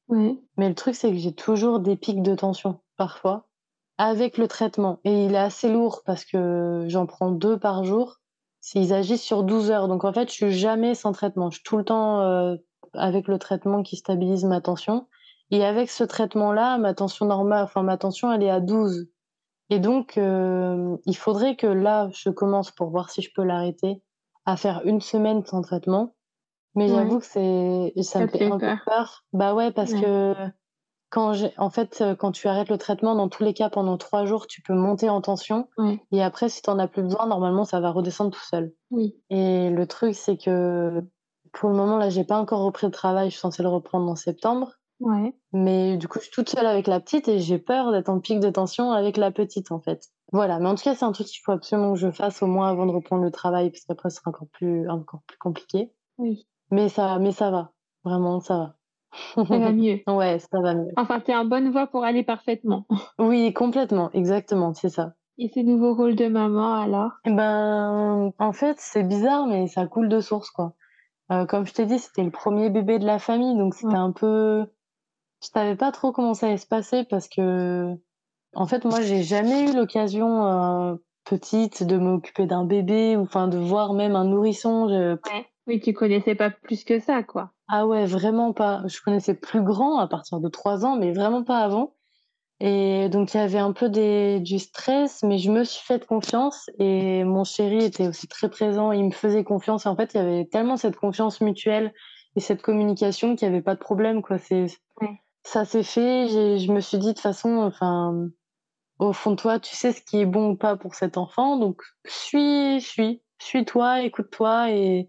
Oui. Mais le truc, c'est que j'ai toujours des pics de tension parfois avec le traitement. Et il est assez lourd parce que j'en prends deux par jour. Ils agissent sur 12 heures. Donc en fait, je suis jamais sans traitement. Je suis tout le temps euh, avec le traitement qui stabilise ma tension. Et avec ce traitement-là, ma tension normale, enfin ma tension, elle est à 12. Et donc, euh, il faudrait que là, je commence pour voir si je peux l'arrêter à faire une semaine sans traitement. Mais j'avoue que c'est, ça, me fait un peu peur. Bah ouais, parce que quand en fait, euh, quand tu arrêtes le traitement, dans tous les cas, pendant trois jours, tu peux monter en tension. Et après, si tu n'en as plus besoin, normalement, ça va redescendre tout seul. Oui. Et le truc, c'est que pour le moment, là, j'ai pas encore repris le travail. Je suis censée le reprendre en septembre. Ouais. Mais du coup, je suis toute seule avec la petite et j'ai peur d'être en pic de tension avec la petite, en fait. Voilà. Mais en tout cas, c'est un truc qu'il faut absolument que je fasse au moins avant de reprendre le travail, parce qu'après, ce sera encore plus, encore plus compliqué. Oui. Mais ça, mais ça va. Vraiment, ça va. Ça va mieux. *laughs* ouais, ça va mieux. Enfin, tu es en bonne voie pour aller parfaitement. *laughs* oui, complètement, exactement, c'est ça. Et ce nouveau rôle de maman, alors? Eh Ben, en fait, c'est bizarre, mais ça coule de source, quoi. Euh, comme je t'ai dit, c'était le premier bébé de la famille, donc c'était un peu. Je savais pas trop comment ça allait se passer parce que, en fait, moi, j'ai jamais eu l'occasion euh, petite de m'occuper d'un bébé ou enfin de voir même un nourrisson. Je... Oui, tu connaissais pas plus que ça, quoi. Ah ouais, vraiment pas. Je connaissais plus grand à partir de trois ans, mais vraiment pas avant. Et donc il y avait un peu des, du stress, mais je me suis fait confiance et mon chéri était aussi très présent, il me faisait confiance. Et en fait, il y avait tellement cette confiance mutuelle et cette communication qu'il n'y avait pas de problème. Quoi. C'est, Ça s'est fait, je me suis dit de toute façon, enfin, au fond de toi, tu sais ce qui est bon ou pas pour cet enfant, donc suis, suis, suis-toi, écoute-toi et,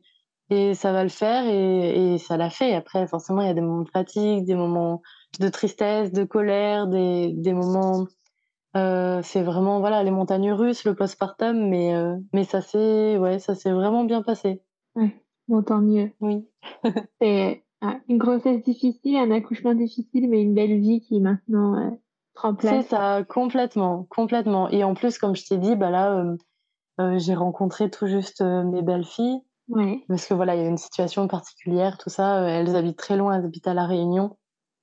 et ça va le faire et, et ça l'a fait. Après, forcément, il y a des moments de fatigue, des moments de tristesse, de colère, des, des moments. Euh, c'est vraiment voilà les montagnes russes, le postpartum, mais euh, mais ça s'est ouais ça s'est vraiment bien passé. Ouais, bon tant mieux. Oui. *laughs* c'est une grossesse difficile, un accouchement difficile, mais une belle vie qui maintenant euh, prend place. C'est ça, complètement, complètement. Et en plus, comme je t'ai dit, bah là, j'ai rencontré tout juste mes belles filles. Ouais. Parce que voilà, il y a une situation particulière, tout ça. elles habitent très loin, elles habitent à La Réunion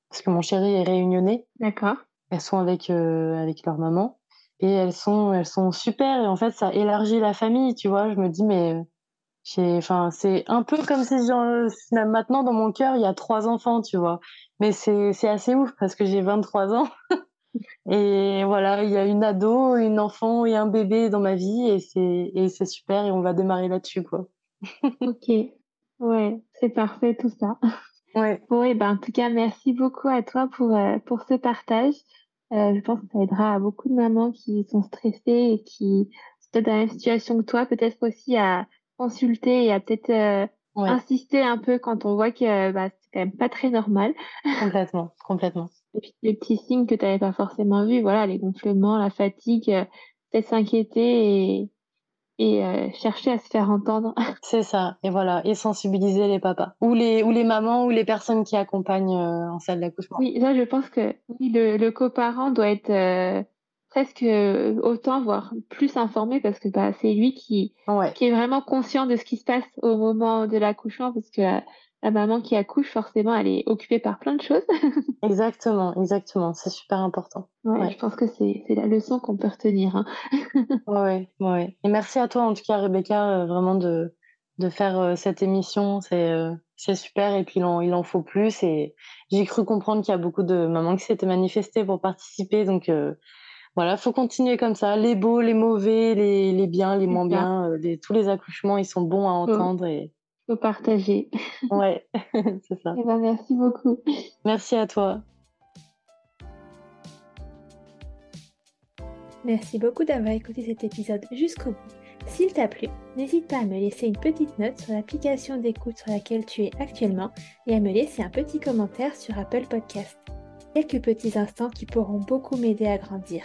parce que mon chéri est réunionnais. D'accord. Elles sont avec euh, avec leur maman et elles sont elles sont super et en fait ça élargit la famille, tu vois. Je me dis mais Enfin, c'est un peu comme si maintenant dans mon cœur il y a trois enfants, tu vois. Mais c'est assez ouf parce que j'ai 23 ans *laughs* et voilà, il y a une ado, une enfant et un bébé dans ma vie et c'est super et on va démarrer là-dessus quoi. Ok, ouais, c'est parfait tout ça. Ouais. Bon, et ben, en tout cas, merci beaucoup à toi pour, euh, pour ce partage. Euh, je pense que ça aidera à beaucoup de mamans qui sont stressées et qui sont dans la même situation que toi, peut-être aussi à consulter et à peut-être euh, insister un peu quand on voit que bah, c'est quand même pas très normal. Complètement, complètement. *laughs* Et puis les petits signes que tu n'avais pas forcément vus, voilà, les gonflements, la fatigue, peut-être s'inquiéter et, et euh, chercher à se faire entendre. *laughs* C'est ça, et voilà, et sensibiliser les papas, ou les, ou les mamans, ou les personnes qui accompagnent euh, en salle d'accouchement. Oui, là je pense que oui, le, le coparent doit être euh, presque autant, voire plus informé, parce que bah, c'est lui qui, qui est vraiment conscient de ce qui se passe au moment de l'accouchement, parce que la maman qui accouche, forcément, elle est occupée par plein de choses. *laughs* exactement, exactement. C'est super important. Ouais, Je pense que c'est la leçon qu'on peut retenir. Hein. *laughs* ouais, ouais. Et merci à toi, en tout cas, Rebecca, euh, vraiment de, de faire euh, cette émission. C'est euh, c'est super. Et puis, il en, il en faut plus. Et j'ai cru comprendre qu'il y a beaucoup de mamans qui s'étaient manifestées pour participer. Donc, voilà, faut continuer comme ça. Les beaux, les mauvais, les, les biens, les moins bien, tous les accouchements, ils sont bons à entendre. Et partager. *laughs* Ouais, *laughs* c'est ça. Eh ben, merci beaucoup. Merci à toi. Merci beaucoup d'avoir écouté cet épisode jusqu'au bout. S'il t'a plu, n'hésite pas à me laisser une petite note sur l'application d'écoute sur laquelle tu es actuellement et à me laisser un petit commentaire sur Apple Podcast. Quelques petits instants qui pourront beaucoup m'aider à grandir.